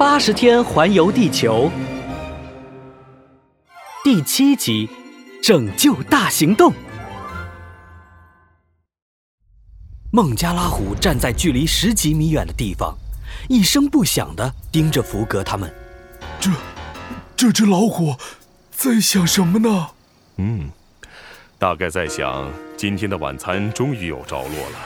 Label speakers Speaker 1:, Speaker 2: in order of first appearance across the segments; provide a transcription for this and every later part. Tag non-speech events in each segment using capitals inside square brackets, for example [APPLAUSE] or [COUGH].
Speaker 1: 八十天环游地球，第七集：拯救大行动。孟加拉虎站在距离十几米远的地方，一声不响地盯着福格他们。
Speaker 2: 这，这只老虎在想什么呢？
Speaker 3: 嗯，大概在想今天的晚餐终于有着落了。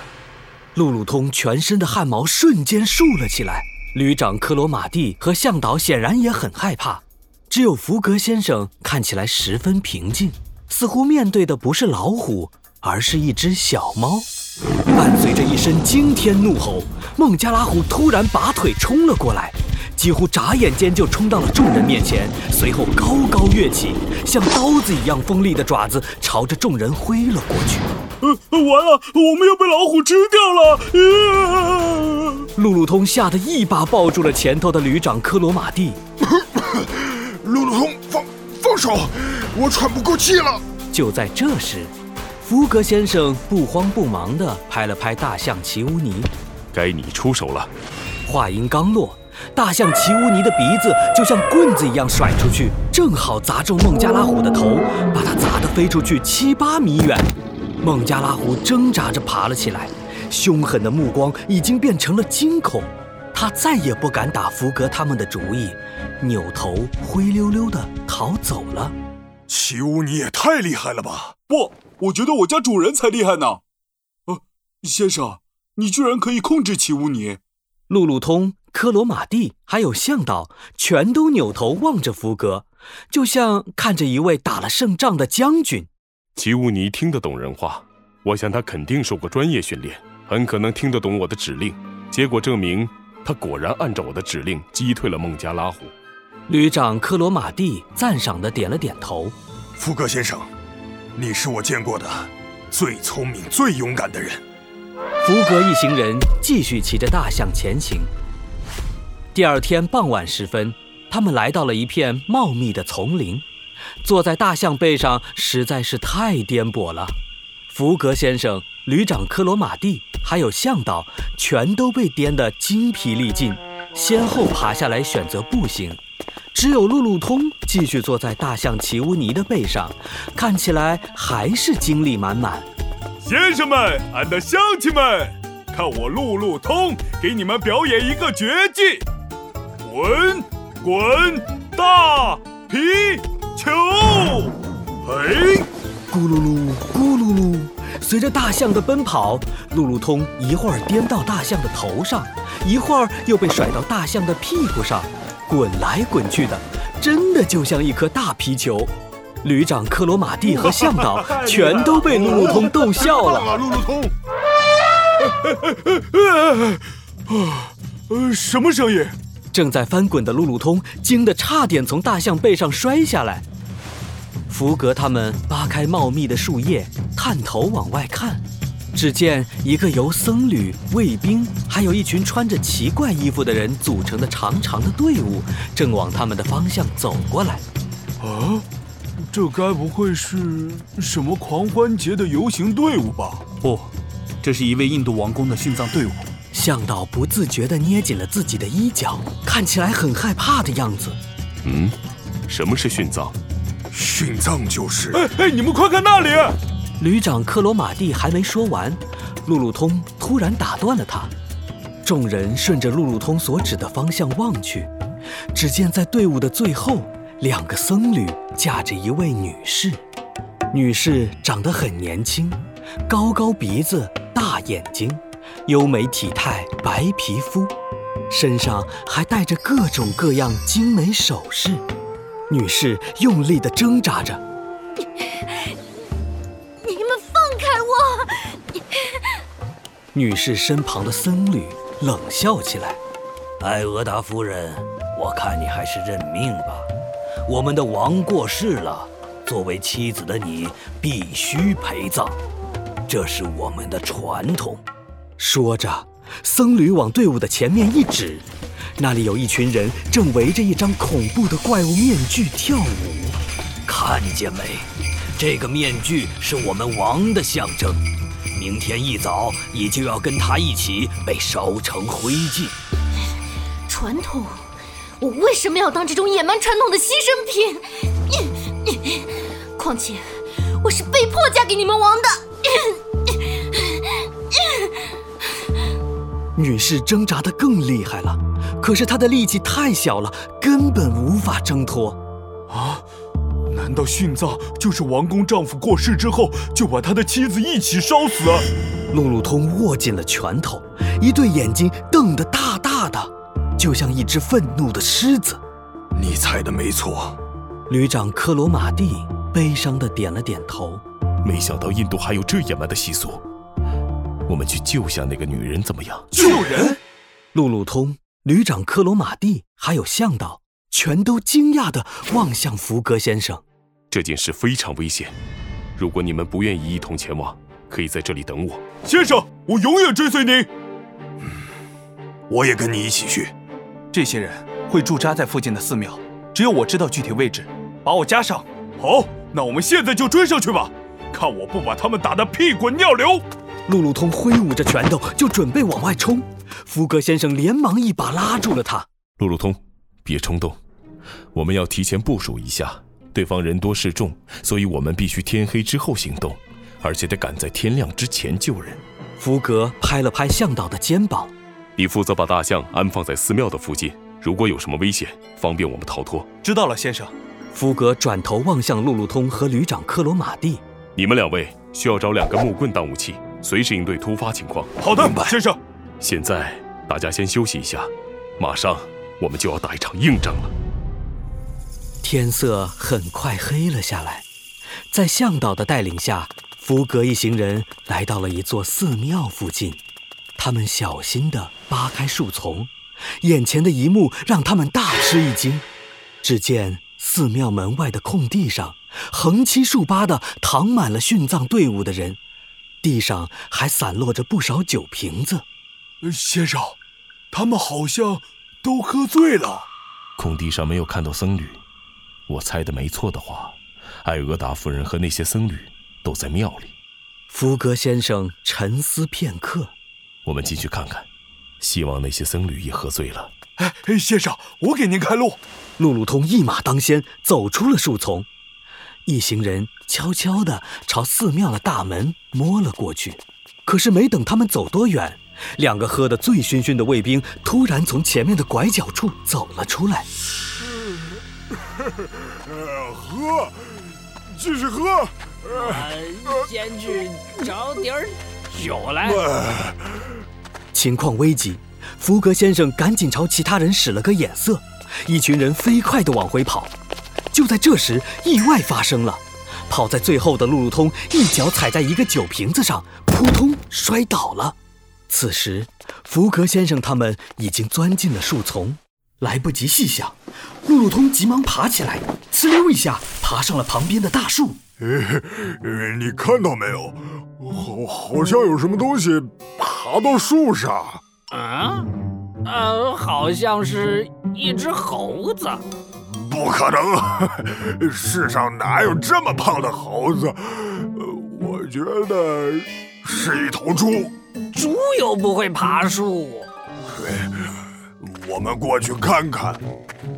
Speaker 1: 路路通全身的汗毛瞬间竖了起来，旅长克罗马蒂和向导显然也很害怕，只有福格先生看起来十分平静，似乎面对的不是老虎，而是一只小猫。伴随着一声惊天怒吼，孟加拉虎突然拔腿冲了过来。几乎眨眼间就冲到了众人面前，随后高高跃起，像刀子一样锋利的爪子朝着众人挥了过去。
Speaker 2: 呃，完了，我们要被老虎吃掉
Speaker 1: 了！路路通吓得一把抱住了前头的旅长科罗马蒂。[COUGHS]
Speaker 2: 路路通，放放手，我喘不过气了。
Speaker 1: 就在这时，福格先生不慌不忙地拍了拍大象奇乌尼：“
Speaker 3: 该你出手了。”
Speaker 1: 话音刚落。大象奇乌尼的鼻子就像棍子一样甩出去，正好砸中孟加拉虎的头，把它砸得飞出去七八米远。孟加拉虎挣扎着爬了起来，凶狠的目光已经变成了惊恐，他再也不敢打福格他们的主意，扭头灰溜溜地逃走了。
Speaker 2: 奇乌尼也太厉害了吧！
Speaker 4: 不，我觉得我家主人才厉害呢。呃，先生，你居然可以控制奇乌尼？
Speaker 1: 路路通。科罗马蒂还有向导全都扭头望着福格，就像看着一位打了胜仗的将军。
Speaker 3: 奇乌尼听得懂人话，我想他肯定受过专业训练，很可能听得懂我的指令。结果证明，他果然按照我的指令击退了孟加拉虎。
Speaker 1: 旅长科罗马蒂赞赏的点了点头：“
Speaker 2: 福格先生，你是我见过的最聪明、最勇敢的人。”
Speaker 1: 福格一行人继续骑着大象前行。第二天傍晚时分，他们来到了一片茂密的丛林。坐在大象背上实在是太颠簸了。福格先生、旅长科罗马蒂还有向导全都被颠得精疲力尽，先后爬下来选择步行。只有路路通继续坐在大象奇乌尼的背上，看起来还是精力满满。
Speaker 4: 先生们，俺的乡亲们，看我路路通给你们表演一个绝技！滚滚大皮球，嘿，
Speaker 1: 咕噜噜，咕噜噜。随着大象的奔跑，路路通一会儿颠到大象的头上，一会儿又被甩到大象的屁股上，滚来滚去的，真的就像一颗大皮球。旅长克罗马蒂和向导全都被路路通逗笑了。
Speaker 2: 路路通，[LAUGHS]
Speaker 4: 呃，什么声音？
Speaker 1: 正在翻滚的路路通惊得差点从大象背上摔下来。福格他们扒开茂密的树叶，探头往外看，只见一个由僧侣、卫兵，还有一群穿着奇怪衣服的人组成的长长的队伍，正往他们的方向走过来。
Speaker 2: 啊，这该不会是什么狂欢节的游行队伍吧？
Speaker 5: 不，这是一位印度王宫的殉葬队伍。
Speaker 1: 向导不自觉地捏紧了自己的衣角，看起来很害怕的样子。
Speaker 3: 嗯，什么是殉葬？
Speaker 2: 殉葬就是……
Speaker 4: 哎哎，你们快看那里！
Speaker 1: 旅长克罗马蒂还没说完，路路通突然打断了他。众人顺着路路通所指的方向望去，只见在队伍的最后，两个僧侣架着一位女士。女士长得很年轻，高高鼻子，大眼睛。优美体态，白皮肤，身上还带着各种各样精美首饰。女士用力地挣扎着：“ [LAUGHS]
Speaker 6: 你们放开我！” [LAUGHS]
Speaker 1: 女士身旁的僧侣冷笑起来：“
Speaker 7: 艾俄达夫人，我看你还是认命吧。我们的王过世了，作为妻子的你必须陪葬，这是我们的传统。”
Speaker 1: 说着，僧侣往队伍的前面一指，那里有一群人正围着一张恐怖的怪物面具跳舞。
Speaker 7: 看见没？这个面具是我们王的象征。明天一早，你就要跟他一起被烧成灰烬。
Speaker 6: 传统，我为什么要当这种野蛮传统的牺牲品？你你况且我是被迫嫁给你们王的。
Speaker 1: 女士挣扎得更厉害了，可是她的力气太小了，根本无法挣脱。
Speaker 2: 啊！难道殉葬就是王公丈夫过世之后就把他的妻子一起烧死？
Speaker 1: 路路通握紧了拳头，一对眼睛瞪得大大的，就像一只愤怒的狮子。
Speaker 2: 你猜的没错，
Speaker 1: 旅长克罗马蒂悲伤地点了点头。
Speaker 3: 没想到印度还有这野蛮的习俗。我们去救下那个女人怎么样？
Speaker 2: 救人！
Speaker 1: 路路通、旅长科罗马蒂还有向导全都惊讶地望向福格先生。
Speaker 3: 这件事非常危险，如果你们不愿意一同前往，可以在这里等我。
Speaker 2: 先生，我永远追随您。嗯我也跟你一起去。
Speaker 5: 这些人会驻扎在附近的寺庙，只有我知道具体位置，把我加上。
Speaker 2: 好，那我们现在就追上去吧，看我不把他们打得屁滚尿流！
Speaker 1: 路路通挥舞着拳头，就准备往外冲。福格先生连忙一把拉住了他。
Speaker 3: 路路通，别冲动，我们要提前部署一下。对方人多势众，所以我们必须天黑之后行动，而且得赶在天亮之前救人。
Speaker 1: 福格拍了拍向导的肩膀：“
Speaker 3: 你负责把大象安放在寺庙的附近，如果有什么危险，方便我们逃脱。”
Speaker 5: 知道了，先生。
Speaker 1: 福格转头望向路路通和旅长克罗马蒂：“
Speaker 3: 你们两位需要找两根木棍当武器。”随时应对突发情况。
Speaker 2: 好的，先生。
Speaker 3: 现在大家先休息一下，马上我们就要打一场硬仗了。
Speaker 1: 天色很快黑了下来，在向导的带领下，福格一行人来到了一座寺庙附近。他们小心地扒开树丛，眼前的一幕让他们大吃一惊。只见寺庙门外的空地上，横七竖八地躺满了殉葬队伍的人。地上还散落着不少酒瓶子，
Speaker 2: 先生，他们好像都喝醉了。
Speaker 3: 空地上没有看到僧侣，我猜的没错的话，艾俄达夫人和那些僧侣都在庙里。
Speaker 1: 福格先生沉思片刻，
Speaker 3: 我们进去看看，希望那些僧侣也喝醉了。
Speaker 2: 哎，先生，我给您开路。
Speaker 1: 路路通一马当先，走出了树丛。一行人悄悄地朝寺庙的大门摸了过去，可是没等他们走多远，两个喝得醉醺醺的卫兵突然从前面的拐角处走了出来。[LAUGHS]
Speaker 2: 喝，继续喝。
Speaker 8: 先去找点酒来。[LAUGHS]
Speaker 1: 情况危急，福格先生赶紧朝其他人使了个眼色，一群人飞快地往回跑。就在这时，意外发生了。跑在最后的路路通一脚踩在一个酒瓶子上，扑通摔倒了。此时，福格先生他们已经钻进了树丛，来不及细想，路路通急忙爬起来，呲溜一下爬上了旁边的大树。
Speaker 2: 你看到没有？好，好像有什么东西爬到树上。
Speaker 8: 啊？呃，好像是一只猴子。
Speaker 2: 不可能！[LAUGHS] 世上哪有这么胖的猴子？我觉得是一头猪。
Speaker 8: 猪又不会爬树。
Speaker 2: 我们过去看看。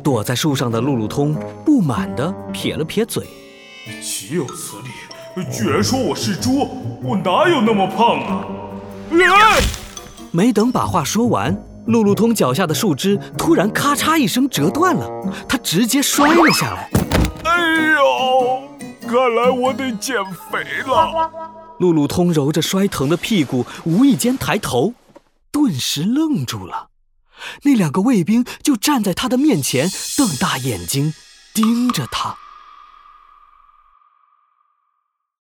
Speaker 1: 躲在树上的路路通不满地撇了撇嘴：“
Speaker 4: 岂有此理！居然说我是猪！我哪有那么胖啊？”
Speaker 1: 没等把话说完。路路通脚下的树枝突然咔嚓一声折断了，他直接摔了下来。
Speaker 2: 哎呦，看来我得减肥了。
Speaker 1: 路路通揉着摔疼的屁股，无意间抬头，顿时愣住了。那两个卫兵就站在他的面前，瞪大眼睛盯着他。